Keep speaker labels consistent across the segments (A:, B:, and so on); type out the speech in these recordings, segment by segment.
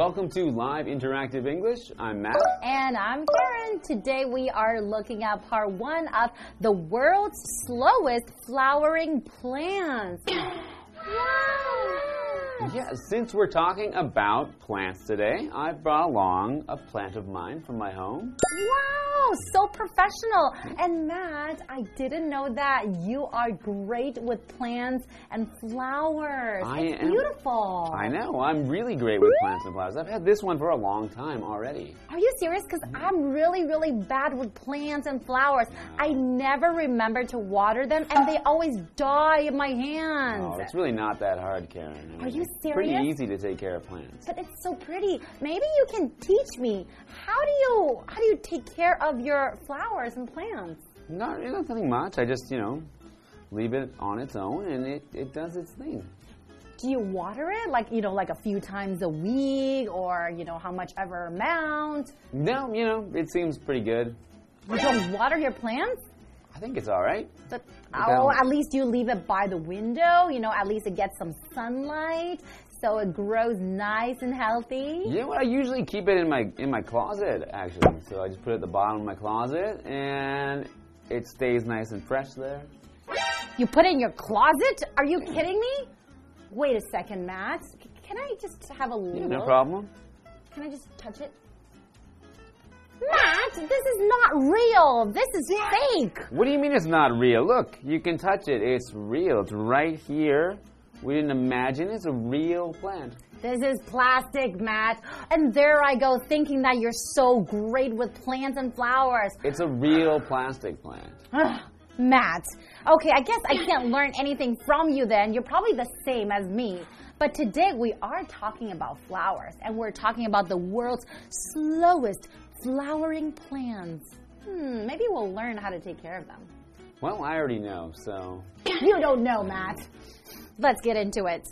A: Welcome to Live Interactive English. I'm Matt.
B: And I'm Karen. Today we are looking at part one of the world's slowest flowering plants. wow!
A: Yeah, since we're talking about plants today, I brought along a plant of mine from my home.
B: Wow, so professional. And Matt, I didn't know that you are great with plants and flowers.
A: I
B: it's
A: am.
B: beautiful.
A: I know, I'm really great with plants and flowers. I've had this one for a long time already.
B: Are you serious? Because mm-hmm. I'm really, really bad with plants and flowers. I never remember to water them, and they always die in my oh, hands.
A: Oh, it's really not that hard, Karen. I
B: Are you
A: it's Pretty easy to take care of plants.
B: But it's so pretty. Maybe you can teach me. How do you how do you take care of your flowers and plants?
A: Not, nothing much. I just, you know, leave it on its own and it, it does its thing.
B: Do you water it like you know like a few times a week or you know how much ever amount?
A: No, you know, it seems pretty good.
B: You don't water your plants?
A: I think it's all right.
B: But oh, at least you leave it by the window. You know, at least it gets some sunlight, so it grows nice and healthy.
A: You know what? I usually keep it in my in my closet actually. So I just put it at the bottom of my closet and it stays nice and fresh there.
B: You put it in your closet? Are you kidding me? Wait a second, Matt. C- Can I just have a
A: Yeah,
B: look?
A: no problem.
B: Can I just touch it? Matt, this is not real. This is fake.
A: What do you mean it's not real? Look, you can touch it. It's real. It's right here. We didn't imagine it's a real plant.
B: This is plastic, Matt. And there I go thinking that you're so great with plants and flowers.
A: It's a real plastic plant.
B: Matt. Okay, I guess I can't learn anything from you then. You're probably the same as me. But today we are talking about flowers, and we're talking about the world's slowest flowering plants. Hmm, maybe we'll learn how to take care of them.
A: Well, I already know, so
B: You don't know, Matt. Let's get into it.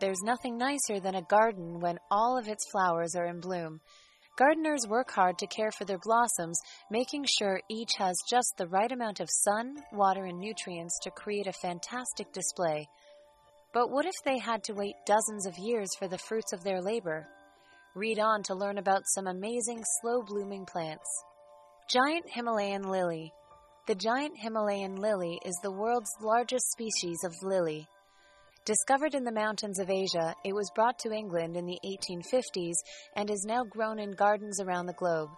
C: There's nothing nicer than a garden when all of its flowers are in bloom. Gardeners work hard to care for their blossoms, making sure each has just the right amount of sun, water, and nutrients to create a fantastic display. But what if they had to wait dozens of years for the fruits of their labor? Read on to learn about some amazing slow blooming plants. Giant Himalayan Lily. The giant Himalayan lily is the world's largest species of lily. Discovered in the mountains of Asia, it was brought to England in the 1850s and is now grown in gardens around the globe.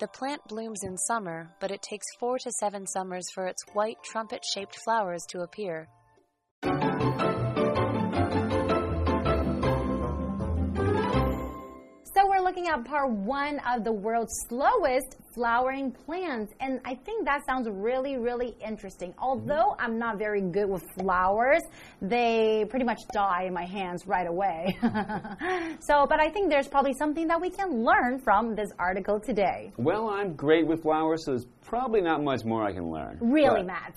C: The plant blooms in summer, but it takes four to seven summers for its white trumpet shaped flowers to appear.
B: Looking at part one of the world's slowest flowering plants, and I think that sounds really, really interesting. Although I'm not very good with flowers, they pretty much die in my hands right away. so, but I think there's probably something that we can learn from this article today.
A: well, I'm great with flowers, so there's probably not much more I can learn.
B: Really,
A: But-
B: Matt?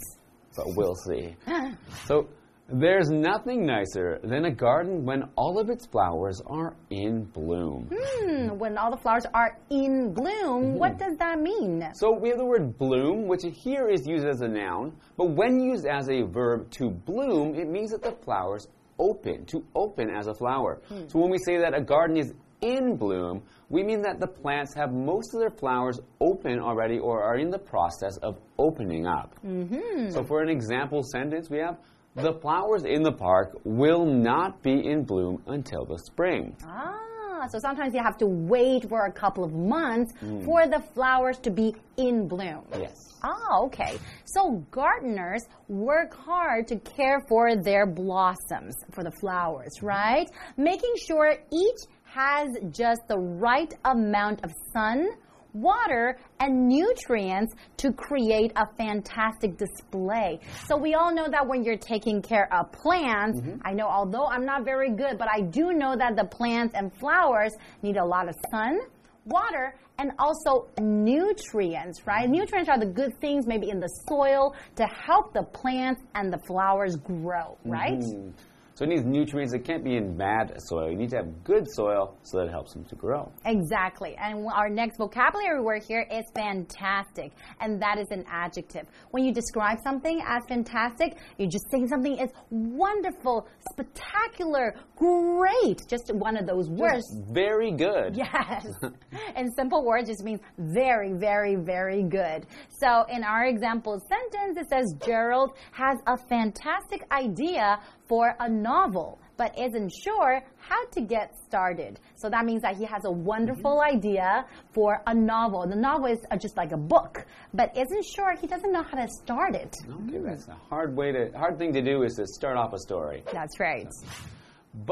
A: but we'll see. so, there's nothing nicer than a garden when all of its flowers are in bloom.
B: Hmm, when all the flowers are in bloom, what does that mean?
A: So, we have the word bloom, which here is used as a noun, but when used as a verb to bloom, it means that the flowers open, to open as a flower. So, when we say that a garden is in bloom, we mean that the plants have most of their flowers open already or are in the process of opening up.
B: Mm-hmm.
A: So, for an example sentence, we have the flowers in the park will not be in bloom until the spring.
B: Ah, so sometimes you have to wait for a couple of months for the flowers to be in bloom.
A: Yes.
B: Ah, okay. So gardeners work hard to care for their blossoms, for the flowers, right? Making sure each has just the right amount of sun, water, and nutrients to create a fantastic display. So we all know that when you're taking care of plants, I know although I'm not very good, but I do know that the plants and flowers need a lot of sun, water, and also nutrients, right? Nutrients are the good things maybe in the soil to help the plants and the flowers grow, right?
A: Mm. So it needs nutrients. It can't be in bad soil. You need to have good soil so that it helps them to grow.
B: Exactly. And our next vocabulary word here is fantastic. And that is an adjective. When you describe something as fantastic, you're just saying something is wonderful, spectacular, great. Just one of those words.
A: Just very good.
B: Yes. in simple words, just means very, very, very good. So in our example sentence, it says Gerald has a fantastic idea for a novel, but isn't sure how to get started. So that means that he has a wonderful mm -hmm. idea for a novel. The novel is uh, just like a book, but isn't sure he doesn't know how to start it.
A: Okay, that's a hard way to hard thing to do is to start off a story.
B: That's right.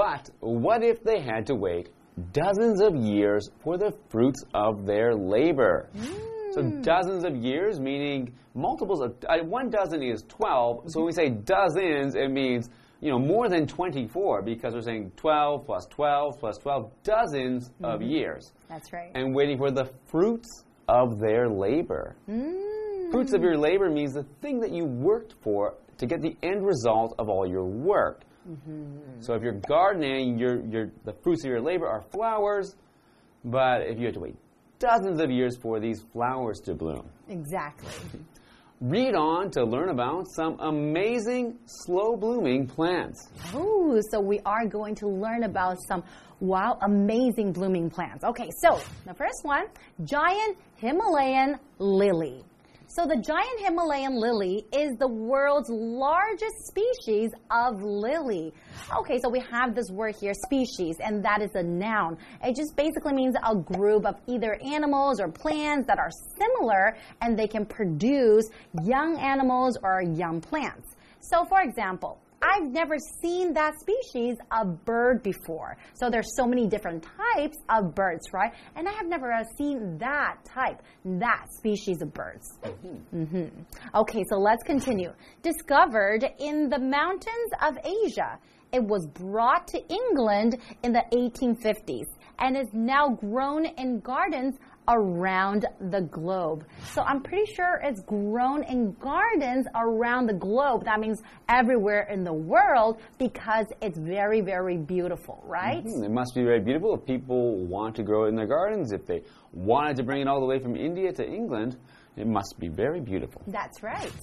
A: But what if they had to wait dozens of years for the fruits of their labor? Mm. So dozens of years, meaning multiples of uh, one dozen is 12. So when we say dozens, it means you know, more than 24 because we're saying 12 plus 12 plus 12 dozens mm -hmm. of mm-hmm. years.
B: That's right.
A: And waiting for the fruits of their labor.
B: Mm.
A: Fruits of your labor means the thing that you worked for to get the end result of all your work.
B: Mm -hmm.
A: So if you're gardening, your, your, the fruits of your labor are flowers, but if you have to wait dozens of years for these flowers to bloom.
B: Exactly.
A: Read on to learn about some amazing slow blooming plants.
B: Oh, so we are going to learn about some wow, amazing blooming plants. Okay, so the first one giant Himalayan lily. So the giant Himalayan lily is the world's largest species of lily. Okay, so we have this word here, species, and that is a noun. It just basically means a group of either animals or plants that are similar and they can produce young animals or young plants. So for example, I've never seen that species of bird before. So there's so many different types of birds, right? And I have never seen that type, that species of birds. Mm -hmm. Okay, so let's continue. Discovered in the mountains of Asia. It was brought to England in the 1850s and is now grown in gardens around the globe. So I'm pretty sure it's grown in gardens around the globe. That means everywhere in the world because it's very, very beautiful, right?
A: Mm -hmm. It must be very beautiful if people want to grow it in their gardens. If they wanted to bring it all the way from India to England, it must be very beautiful.
B: That's right.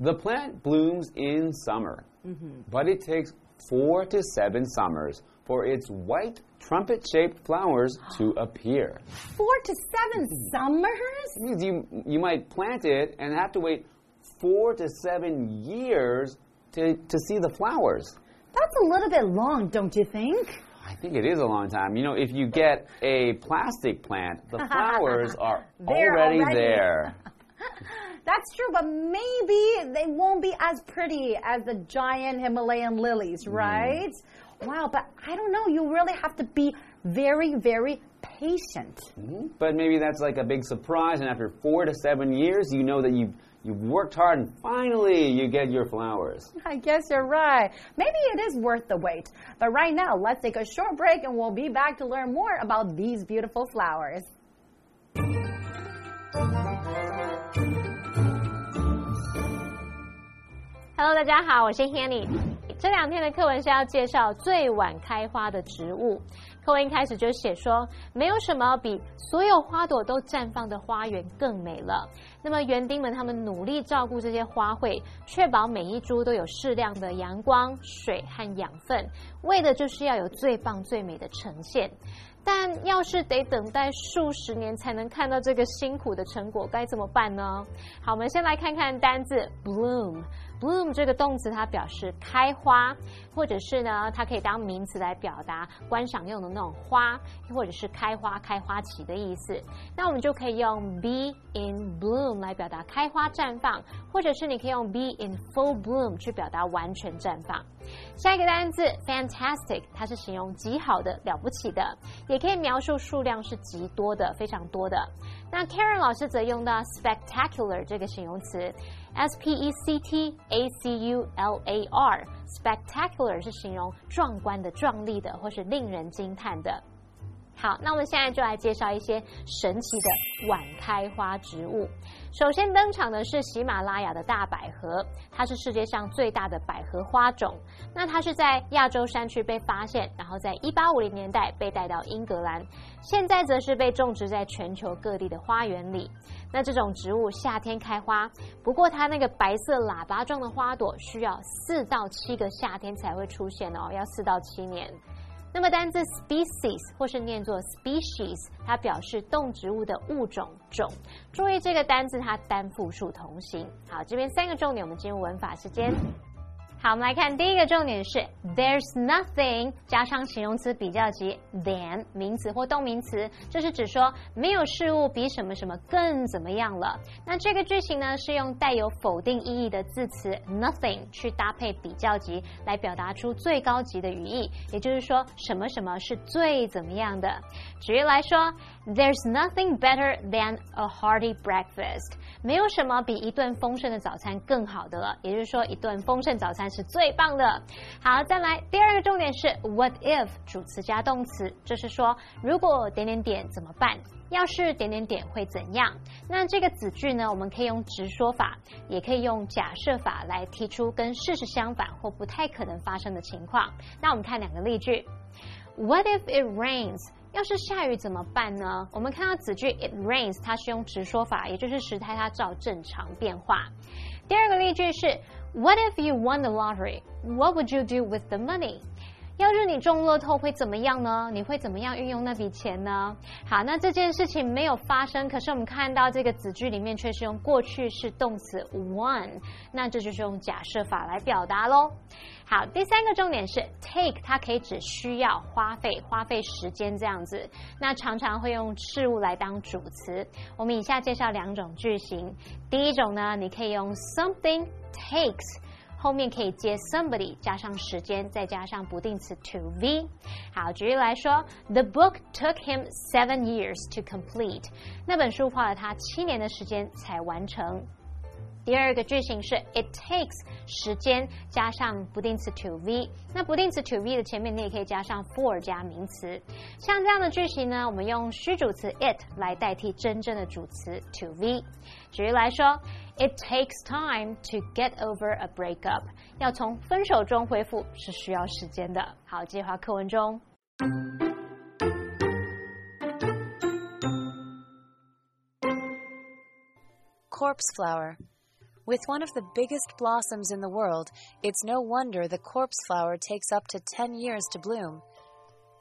A: The plant blooms in summer,
B: mm -hmm.
A: but it takes four to seven summers for its white trumpet shaped flowers to appear.
B: Four to seven summers?
A: Means you, you might plant it and have to wait four to seven years to, to see the flowers.
B: That's a little bit long, don't you think?
A: I think it is a long time. You know, if you get a plastic plant, the flowers are already, already there.
B: That's true, but maybe they won't be as pretty as the giant Himalayan lilies, mm. right? Mm. Wow, but I don't know. You really have to be very, very patient.
A: Mm -hmm. But maybe that's like a big surprise, and after four to seven years, you know that you've you've worked hard, and finally you get your flowers.
B: I guess you're right. Maybe it is worth the wait. But right now, let's take a short break, and we'll be back to learn more about these beautiful flowers.
D: Hello，大家好，我是 Hanny。这两天的课文是要介绍最晚开花的植物。课文一开始就写说，没有什么比所有花朵都绽放的花园更美了。那么园丁们他们努力照顾这些花卉，确保每一株都有适量的阳光、水和养分，为的就是要有最棒最美的呈现。但要是得等待数十年才能看到这个辛苦的成果，该怎么办呢？好，我们先来看看单字 bloom。Bloom 这个动词它表示开花，或者是呢，它可以当名词来表达观赏用的那种花，或者是开花、开花期的意思。那我们就可以用 be in bloom 来表达开花绽放，或者是你可以用 be in full bloom 去表达完全绽放。下一个单词 fantastic，它是形容极好的、了不起的，也可以描述数量是极多的、非常多的。那 Karen 老师则用到 spectacular 这个形容词。S P E C T A C U L A R，spectacular 是形容壮观的、壮丽的，或是令人惊叹的。好，那我们现在就来介绍一些神奇的晚开花植物。首先登场的是喜马拉雅的大百合，它是世界上最大的百合花种。那它是在亚洲山区被发现，然后在一八五零年代被带到英格兰，现在则是被种植在全球各地的花园里。那这种植物夏天开花，不过它那个白色喇叭状的花朵需要四到七个夏天才会出现哦，要四到七年。那么单字 species 或是念作 species，它表示动植物的物种种。注意这个单字它单复数同形。好，这边三个重点，我们进入文法时间。好，我们来看第一个重点是 there's nothing 加上形容词比较级 than 名词或动名词，这是指说没有事物比什么什么更怎么样了。那这个句型呢是用带有否定意义的字词 nothing 去搭配比较级来表达出最高级的语义，也就是说什么什么是最怎么样的。举例来说，there's nothing better than a hearty breakfast，没有什么比一顿丰盛的早餐更好的了。也就是说，一顿丰盛早餐。是最棒的。好，再来第二个重点是 what if 主词加动词，就是说如果点点点怎么办？要是点点点会怎样？那这个子句呢，我们可以用直说法，也可以用假设法来提出跟事实相反或不太可能发生的情况。那我们看两个例句：What if it rains？要是下雨怎么办呢？我们看到子句 it rains，它是用直说法，也就是时态它照正常变化。第二个例句是。What if you won the lottery? What would you do with the money? 要是你中乐透会怎么样呢？你会怎么样运用那笔钱呢？好，那这件事情没有发生，可是我们看到这个子句里面却是用过去式动词 won，那这就是用假设法来表达喽。好，第三个重点是 take，它可以指需要、花费、花费时间这样子，那常常会用事物来当主词。我们以下介绍两种句型，第一种呢，你可以用 something takes。后面可以接 somebody 加上时间，再加上不定词 to v。好，举例来说，The book took him seven years to complete。那本书花了他七年的时间才完成。第二个句型是 it takes 时间加上不定词 to v，那不定词 to v 的前面你也可以加上 for 加名词。像这样的句型呢，我们用虚主词 it 来代替真正的主词 to v。举例来说，it takes time to get over a breakup，要从分手中恢复是需要时间的。好，计划课文中。
C: Corpse flower. With one of the biggest blossoms in the world, it's no wonder the corpse flower takes up to 10 years to bloom.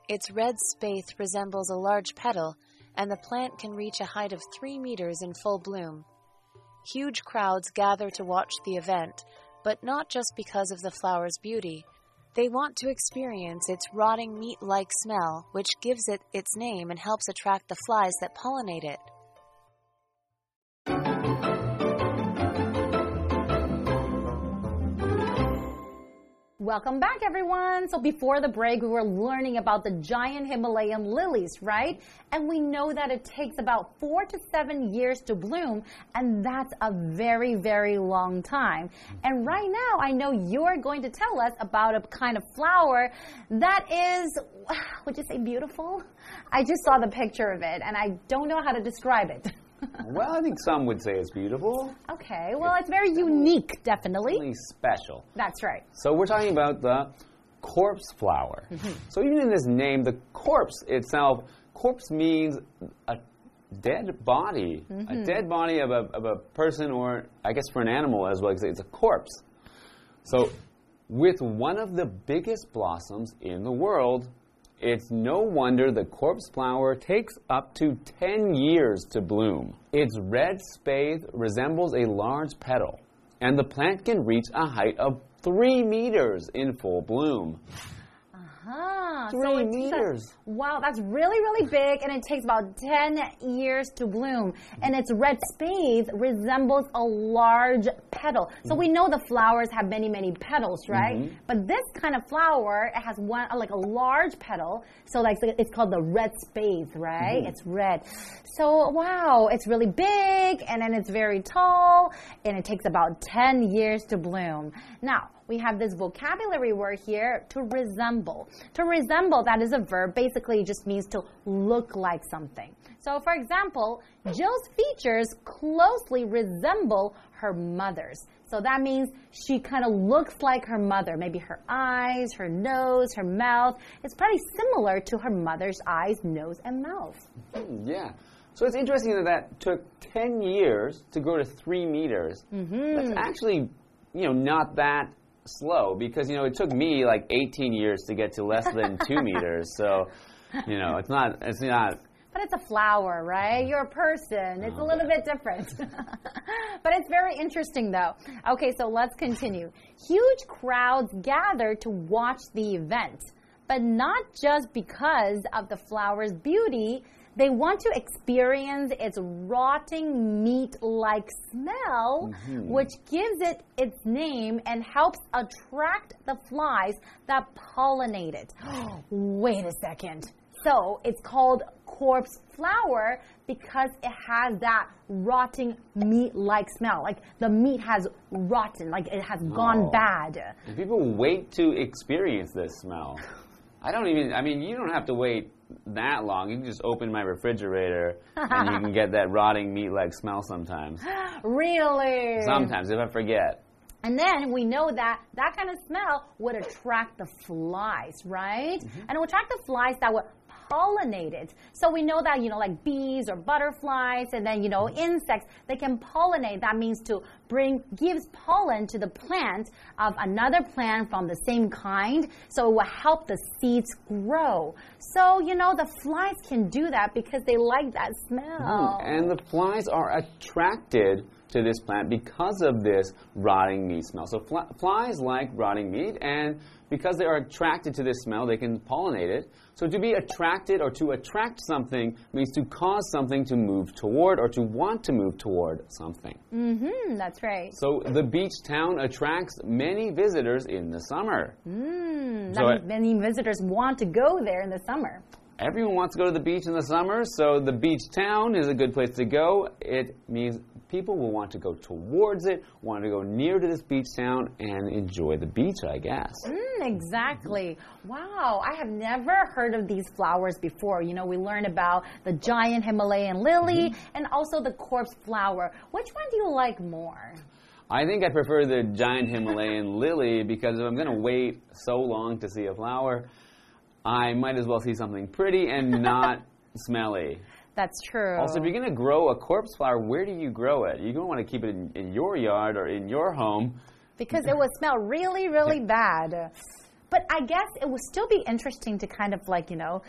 C: Its red spathe resembles a large petal, and the plant can reach a height of 3 meters in full bloom. Huge crowds gather to watch the event, but not just because of the flower's beauty. They want to experience its rotting meat like smell, which gives it its name and helps attract the flies that pollinate it.
B: Welcome back, everyone. So before the break, we were learning about the giant Himalayan lilies, right? And we know that it takes about four to seven years to bloom, and that's a very, very long time. And right now, I know you're going to tell us about a kind of flower that is, would you say beautiful? I just saw the picture of it, and I don't know how to describe it.
A: well, I think some would say it's beautiful.
B: Okay, well, it's, it's very unique, definitely.
A: Really special.
B: That's right.
A: So we're talking about the corpse flower. Mm -hmm. So even in this name, the corpse itself, corpse means a dead body, mm -hmm. a mm-hmm. dead body of a, of a person, or I guess for an animal as well, it's a corpse. So with one of the biggest blossoms in the world, it's no wonder the corpse flower takes up to 10 years to bloom. Its red spathe resembles a large petal, and the plant can reach a height of 3 meters in full bloom.
B: Uh Huh.
A: Three so meters.
B: Wow, that's really, really big, and it takes about 10 years to bloom. And its red spathe resembles a large petal. So we know the flowers have many, many petals, right? Mm -hmm. But this kind of flower, it has one, like a large petal. So like it's called the red spathe, right? Mm -hmm. It's red. So wow, it's really big, and then it's very tall, and it takes about 10 years to bloom. Now, we have this vocabulary word here to resemble. To resemble, that is a verb, basically it just means to look like something. So, for example, Jill's features closely resemble her mother's. So that means she kind of looks like her mother. Maybe her eyes, her nose, her mouth. It's pretty similar to her mother's eyes, nose, and mouth.
A: Yeah. So it's interesting that that took 10 years to grow to 3 meters. Mm -hmm. That's actually, you know, not that slow because, you know, it took me like 18 years to get to less than 2 meters. So, you know, it's not, it's not
B: but it's a flower, right? You're a person. It's a oh, little bit different. but it's very interesting, though. Okay, so let's continue. Huge crowds gather to watch the event, but not just because of the flower's beauty. They want to experience its rotting meat like smell, mm -hmm. which gives it its name and helps attract the flies that pollinate it. Wait a second. So it's called corpse flower because it has that rotting meat like smell. Like the meat has rotten, like it has gone oh. bad.
A: People wait to experience this smell. I don't even, I mean, you don't have to wait that long. You can just open my refrigerator and you can get that rotting meat like smell sometimes.
B: Really?
A: Sometimes, if I forget.
B: And then we know that that kind of smell would attract the flies, right? Mm -hmm. And it would attract the flies that would pollinated. So we know that, you know, like bees or butterflies and then, you know, insects, they can pollinate. That means to bring, gives pollen to the plant of another plant from the same kind. So it will help the seeds grow. So, you know, the flies can do that because they like that smell.
A: Mm, and the flies are attracted to this plant because of this rotting meat smell. So fl flies like rotting meat, and because they are attracted to this smell, they can pollinate it. So to be attracted or to attract something means to cause something to move toward or to want to move toward something.
B: Mm-hmm, that's right.
A: So the beach town attracts many visitors in the summer.
B: Mm, so many visitors want to go there in the summer.
A: Everyone wants to go to the beach in the summer, so the beach town is a good place to go. It means people will want to go towards it, want to go near to this beach town and enjoy the beach, I guess.
B: Mm, exactly. Wow, I have never heard of these flowers before. You know, we learned about the giant Himalayan lily mm -hmm. and also the corpse flower. Which one do you like more?
A: I think I prefer the giant Himalayan lily because if I'm going to wait so long to see a flower, I might as well see something pretty and not smelly.
B: That's true.
A: Also, if you're going to grow a corpse flower, where do you grow it? You're going to want to keep it in, in your yard or in your home.
B: Because it would smell really, really bad. But I guess it would still be interesting to kind of like, you know,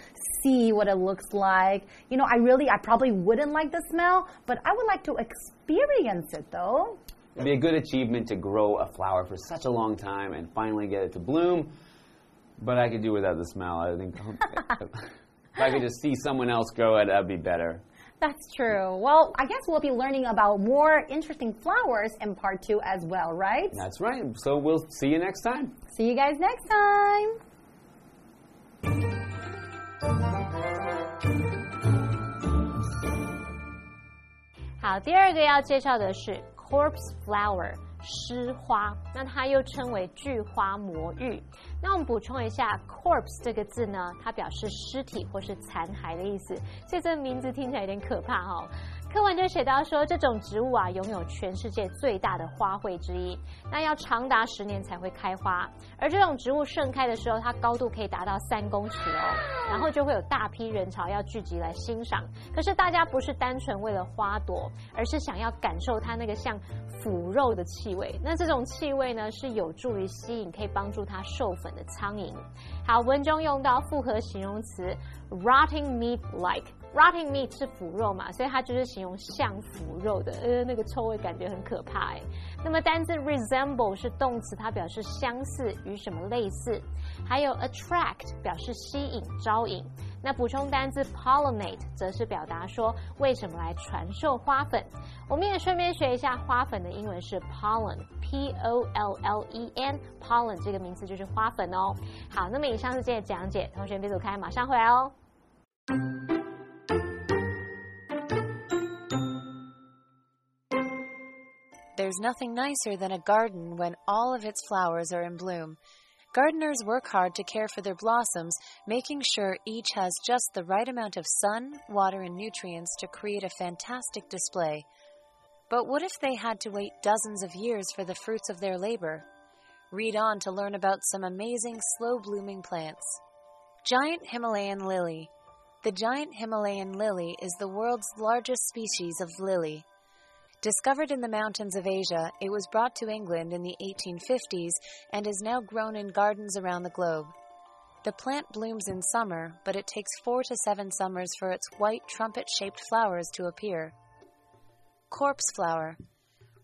B: see what it looks like. You know, I really, I probably wouldn't like the smell, but I would like to experience it though.
A: It'd be a good achievement to grow a flower for such a long time and finally get it to bloom. But I could do without the smell. I think If I could just see someone else grow it, that'd be better.
B: That's true. Well, I guess we'll be learning about more interesting flowers in part two as well, right?
A: That's right. So we'll see you next time.
B: See you guys next time.
D: corpse flower。尸花，那它又称为巨花魔芋。那我们补充一下，corpse 这个字呢，它表示尸体或是残骸的意思，所以这个名字听起来有点可怕哈。课文就写到说，这种植物啊，拥有全世界最大的花卉之一，那要长达十年才会开花。而这种植物盛开的时候，它高度可以达到三公尺哦，然后就会有大批人潮要聚集来欣赏。可是大家不是单纯为了花朵，而是想要感受它那个像腐肉的气味。那这种气味呢，是有助于吸引可以帮助它授粉的苍蝇。好，文中用到复合形容词 rotting meat like。Rotting meat 是腐肉嘛，所以它就是形容像腐肉的，呃，那个臭味感觉很可怕哎。那么单字 resemble 是动词，它表示相似与什么类似。还有 attract 表示吸引、招引。那补充单字 pollinate 则是表达说为什么来传授花粉。我们也顺便学一下花粉的英文是 pollen，p o l l e n，pollen 这个名词就是花粉哦。好，那么以上是今天的讲解，同学别走开，马上回来哦。
C: There's nothing nicer than a garden when all of its flowers are in bloom. Gardeners work hard to care for their blossoms, making sure each has just the right amount of sun, water, and nutrients to create a fantastic display. But what if they had to wait dozens of years for the fruits of their labor? Read on to learn about some amazing slow blooming plants. Giant Himalayan Lily. The giant Himalayan lily is the world's largest species of lily. Discovered in the mountains of Asia, it was brought to England in the 1850s and is now grown in gardens around the globe. The plant blooms in summer, but it takes four to seven summers for its white trumpet shaped flowers to appear. Corpse flower.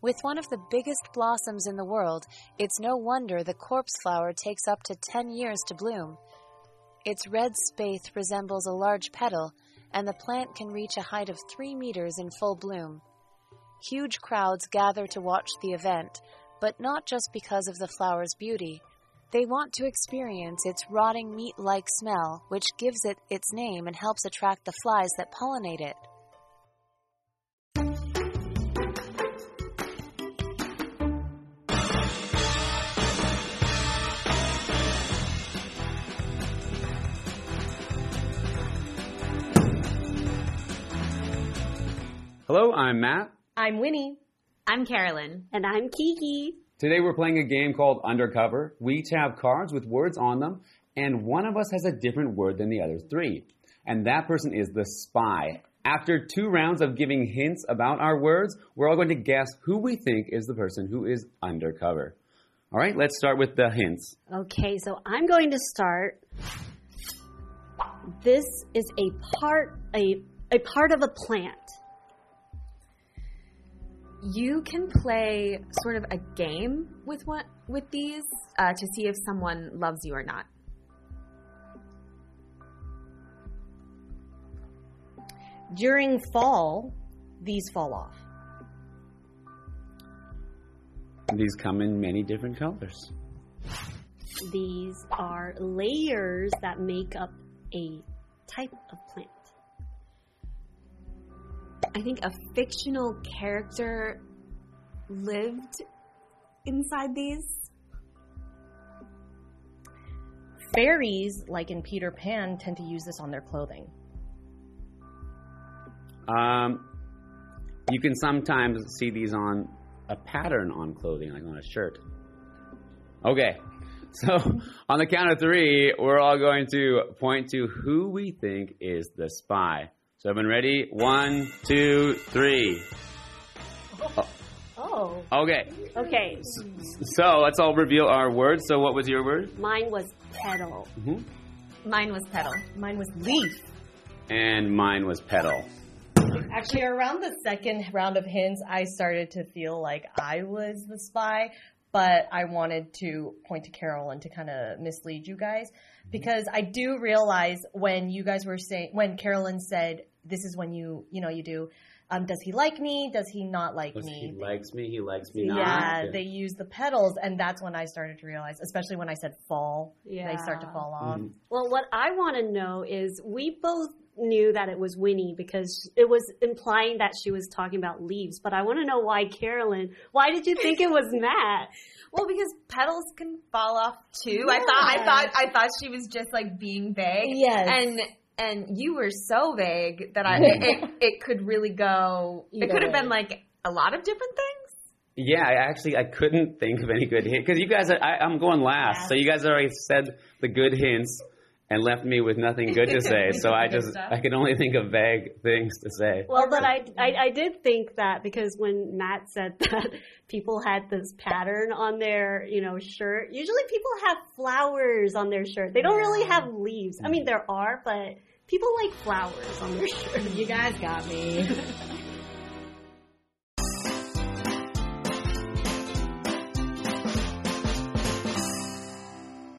C: With one of the biggest blossoms in the world, it's no wonder the corpse flower takes up to 10 years to bloom. Its red spathe resembles a large petal, and the plant can reach a height of 3 meters in full bloom. Huge crowds gather to watch the event, but not just because of the flower's beauty. They want to experience its rotting meat like smell, which gives it its name and helps attract the flies that pollinate it.
A: Hello, I'm Matt.
E: I'm Winnie.
F: I'm Carolyn.
E: And I'm Kiki.
A: Today we're playing a game called Undercover. We each have cards with words on them, and one of us has a different word than the other three. And that person is the spy. After two rounds of giving hints about our words, we're all going to guess who we think is the person who is undercover. All right, let's start with the hints.
E: Okay, so I'm going to start. This is a part a a part of a plant.
F: You can play sort of a game with what with these uh, to see if someone loves you or not.
E: During fall, these fall off.
A: These come in many different colors.
E: These are layers that make up a type of plant.
F: I think a fictional character lived inside these.
E: Fairies, like in Peter Pan, tend to use this on their clothing.
A: Um, you can sometimes see these on a pattern on clothing, like on a shirt. Okay, so on the count of three, we're all going to point to who we think is the spy. So everyone ready? One, two, three.
E: Oh. oh.
A: Okay,
E: Okay.
A: so let's all reveal our words. So what was your word?
E: Mine was petal. Mm-hmm.
F: Mine was petal.
E: Mine was leaf.
A: And mine was petal.
G: Actually, around the second round of hints, I started to feel like I was the spy, but I wanted to point to Carolyn to kind of mislead you guys mm-hmm. because I do realize when you guys were saying, when Carolyn said, this is when you, you know, you do, um, does he like me? Does he not like me?
A: He likes me, he likes me not.
G: Yeah, they use the petals, and that's when I started to realize, especially when I said fall, yeah. they start to fall off.
A: Mhm.
E: Well, what I want to know is we both knew that it was Winnie because it was implying that she was talking about leaves, but I want to know why Carolyn. Why did you think it was Matt?
F: Well, because petals can fall off too. I thought I thought I thought she was just like being vague.
G: Yes.
F: And and you were so vague that I it, it, it could really go. it could have
G: way.
F: been like a lot of different things.
A: Yeah, I actually I couldn't think of any good hint because you guys are, I, I'm going last, so you guys already said the good hints and left me with nothing good to say. So I just I can only think of vague things to say.
E: Well, but I, I, I did think that because when Matt said that people had this pattern on their, you know, shirt, usually people have flowers on their shirt. They don't really have leaves. I mean, there are, but people like flowers on their shirt.
G: You guys got me.